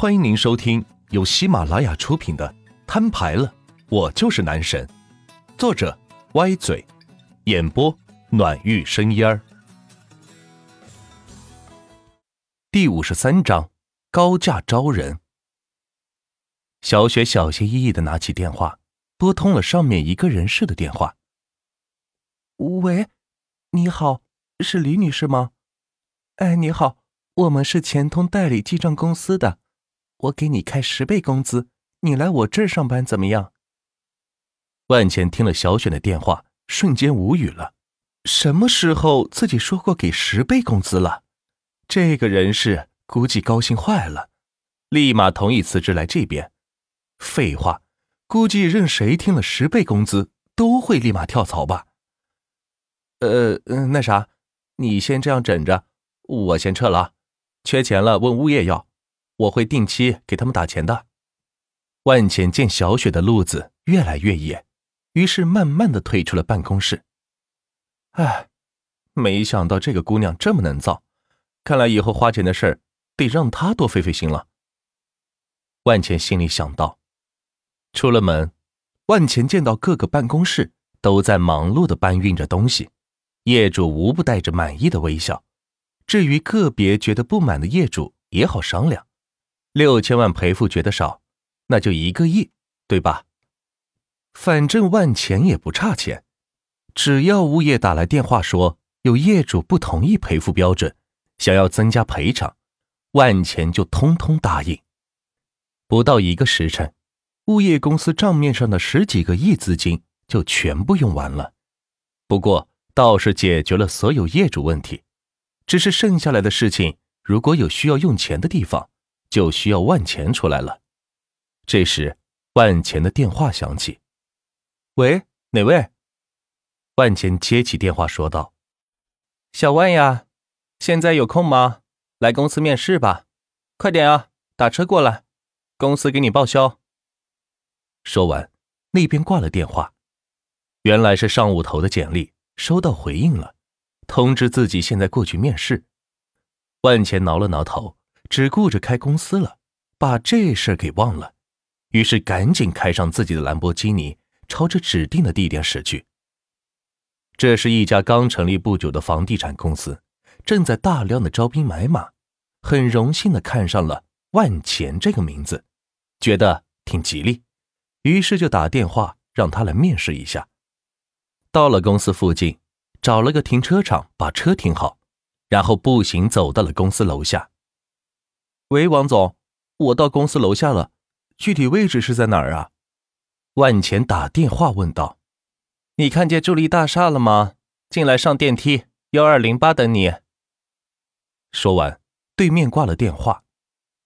欢迎您收听由喜马拉雅出品的《摊牌了，我就是男神》，作者歪嘴，演播暖玉生烟儿。第五十三章高价招人。小雪小心翼翼的拿起电话，拨通了上面一个人事的电话。喂，你好，是李女士吗？哎，你好，我们是钱通代理记账公司的，我给你开十倍工资，你来我这儿上班怎么样？万钱听了小雪的电话，瞬间无语了。什么时候自己说过给十倍工资了？这个人事估计高兴坏了，立马同意辞职来这边。废话，估计任谁听了十倍工资都会立马跳槽吧。呃，那啥，你先这样枕着，我先撤了。缺钱了问物业要，我会定期给他们打钱的。万浅见小雪的路子越来越野，于是慢慢的退出了办公室。哎，没想到这个姑娘这么能造，看来以后花钱的事儿得让她多费费心了。万钱心里想到。出了门，万钱见到各个办公室都在忙碌的搬运着东西。业主无不带着满意的微笑，至于个别觉得不满的业主也好商量。六千万赔付觉得少，那就一个亿，对吧？反正万钱也不差钱，只要物业打来电话说有业主不同意赔付标准，想要增加赔偿，万钱就通通答应。不到一个时辰，物业公司账面上的十几个亿资金就全部用完了。不过，倒是解决了所有业主问题，只是剩下来的事情，如果有需要用钱的地方，就需要万钱出来了。这时，万钱的电话响起：“喂，哪位？”万钱接起电话说道：“小万呀，现在有空吗？来公司面试吧，快点啊，打车过来，公司给你报销。”说完，那边挂了电话。原来是上午投的简历。收到回应了，通知自己现在过去面试。万钱挠了挠头，只顾着开公司了，把这事儿给忘了。于是赶紧开上自己的兰博基尼，朝着指定的地点驶去。这是一家刚成立不久的房地产公司，正在大量的招兵买马。很荣幸的看上了万钱这个名字，觉得挺吉利，于是就打电话让他来面试一下。到了公司附近，找了个停车场把车停好，然后步行走到了公司楼下。喂，王总，我到公司楼下了，具体位置是在哪儿啊？万钱打电话问道。你看见助力大厦了吗？进来上电梯，幺二零八等你。说完，对面挂了电话。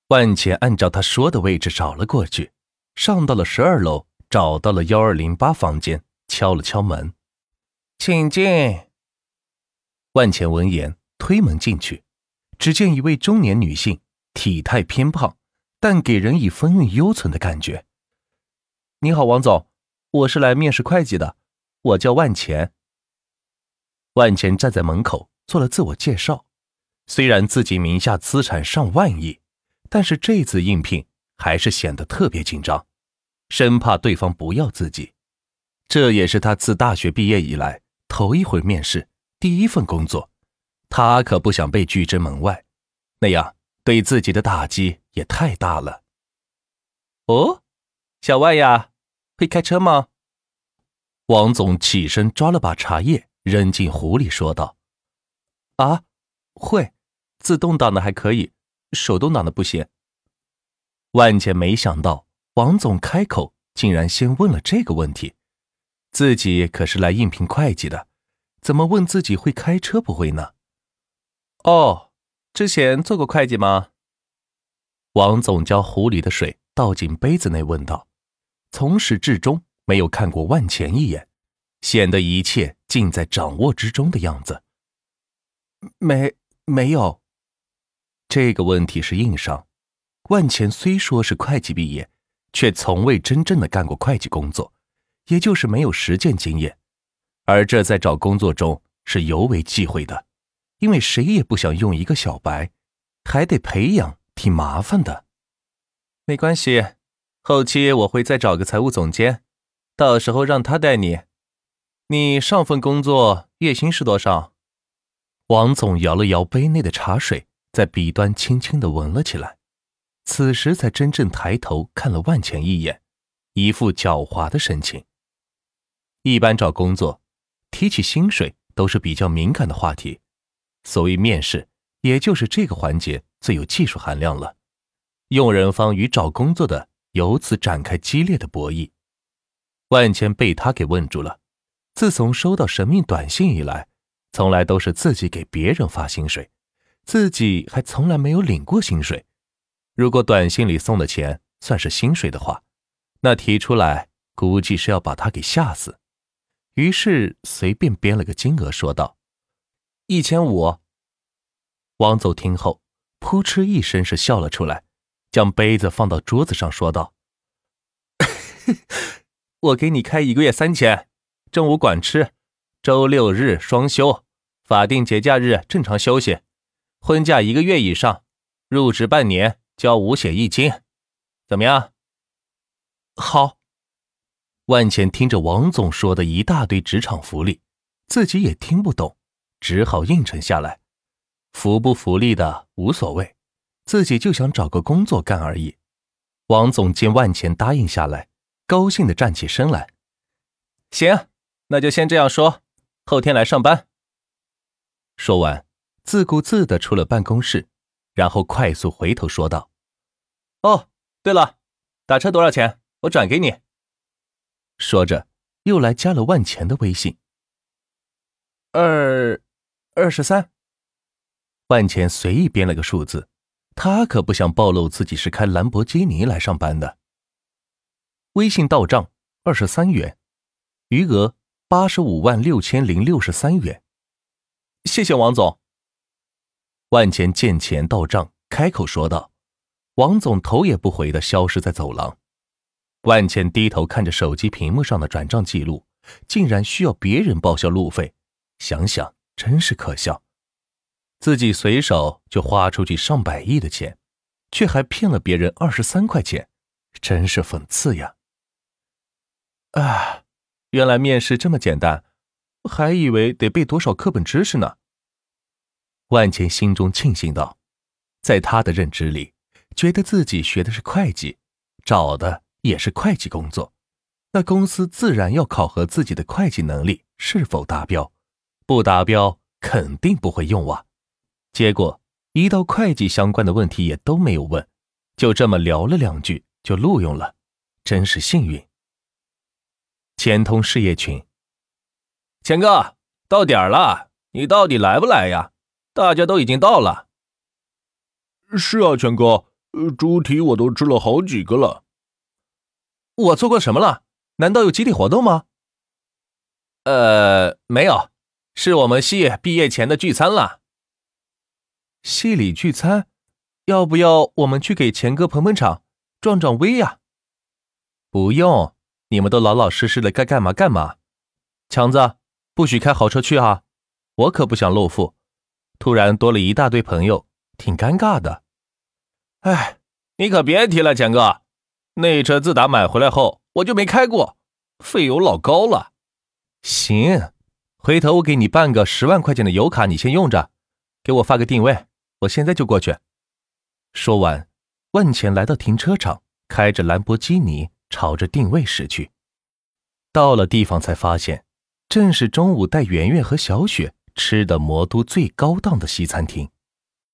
万钱按照他说的位置找了过去，上到了十二楼，找到了幺二零八房间，敲了敲门。请进。万钱闻言推门进去，只见一位中年女性，体态偏胖，但给人以风韵犹存的感觉。你好，王总，我是来面试会计的，我叫万钱。万钱站在门口做了自我介绍，虽然自己名下资产上万亿，但是这次应聘还是显得特别紧张，生怕对方不要自己。这也是他自大学毕业以来。头一回面试，第一份工作，他可不想被拒之门外，那样对自己的打击也太大了。哦，小万呀，会开车吗？王总起身抓了把茶叶扔进壶里，说道：“啊，会，自动挡的还可以，手动挡的不行。”万姐没想到王总开口竟然先问了这个问题。自己可是来应聘会计的，怎么问自己会开车不会呢？哦，之前做过会计吗？王总将壶里的水倒进杯子内，问道：“从始至终没有看过万钱一眼，显得一切尽在掌握之中的样子。”没，没有。这个问题是硬伤。万钱虽说是会计毕业，却从未真正的干过会计工作。也就是没有实践经验，而这在找工作中是尤为忌讳的，因为谁也不想用一个小白，还得培养，挺麻烦的。没关系，后期我会再找个财务总监，到时候让他带你。你上份工作月薪是多少？王总摇了摇杯内的茶水，在笔端轻轻的闻了起来，此时才真正抬头看了万钱一眼，一副狡猾的神情。一般找工作，提起薪水都是比较敏感的话题，所谓面试，也就是这个环节最有技术含量了。用人方与找工作的由此展开激烈的博弈。万千被他给问住了。自从收到神秘短信以来，从来都是自己给别人发薪水，自己还从来没有领过薪水。如果短信里送的钱算是薪水的话，那提出来估计是要把他给吓死。于是随便编了个金额，说道：“一千五。”王总听后，扑哧一声是笑了出来。将杯子放到桌子上，说道：“我给你开一个月三千，正午管吃，周六日双休，法定节假日正常休息，婚假一个月以上，入职半年交五险一金，怎么样？”好。万茜听着王总说的一大堆职场福利，自己也听不懂，只好应承下来。福不福利的无所谓。自己就想找个工作干而已。王总见万钱答应下来，高兴的站起身来。行，那就先这样说，后天来上班。说完，自顾自的出了办公室，然后快速回头说道：“哦，对了，打车多少钱？我转给你。”说着，又来加了万钱的微信。二二十三。万钱随意编了个数字。他可不想暴露自己是开兰博基尼来上班的。微信到账二十三元，余额八十五万六千零六十三元。谢谢王总。万茜见钱到账，开口说道。王总头也不回的消失在走廊。万茜低头看着手机屏幕上的转账记录，竟然需要别人报销路费，想想真是可笑。自己随手就花出去上百亿的钱，却还骗了别人二十三块钱，真是讽刺呀！啊，原来面试这么简单，还以为得背多少课本知识呢。万茜心中庆幸道，在他的认知里，觉得自己学的是会计，找的也是会计工作，那公司自然要考核自己的会计能力是否达标，不达标肯定不会用啊。结果一到会计相关的问题也都没有问，就这么聊了两句就录用了，真是幸运。钱通事业群，钱哥到点了，你到底来不来呀？大家都已经到了。是啊，钱哥，猪蹄我都吃了好几个了。我做过什么了？难道有集体活动吗？呃，没有，是我们系毕业前的聚餐了。系里聚餐，要不要我们去给钱哥捧捧场，壮壮威呀？不用，你们都老老实实的，该干嘛干嘛。强子，不许开豪车去啊！我可不想露富，突然多了一大堆朋友，挺尴尬的。哎，你可别提了，钱哥，那车自打买回来后，我就没开过，费油老高了。行，回头我给你办个十万块钱的油卡，你先用着，给我发个定位。我现在就过去。说完，万钱来到停车场，开着兰博基尼朝着定位驶去。到了地方才发现，正是中午带圆圆和小雪吃的魔都最高档的西餐厅。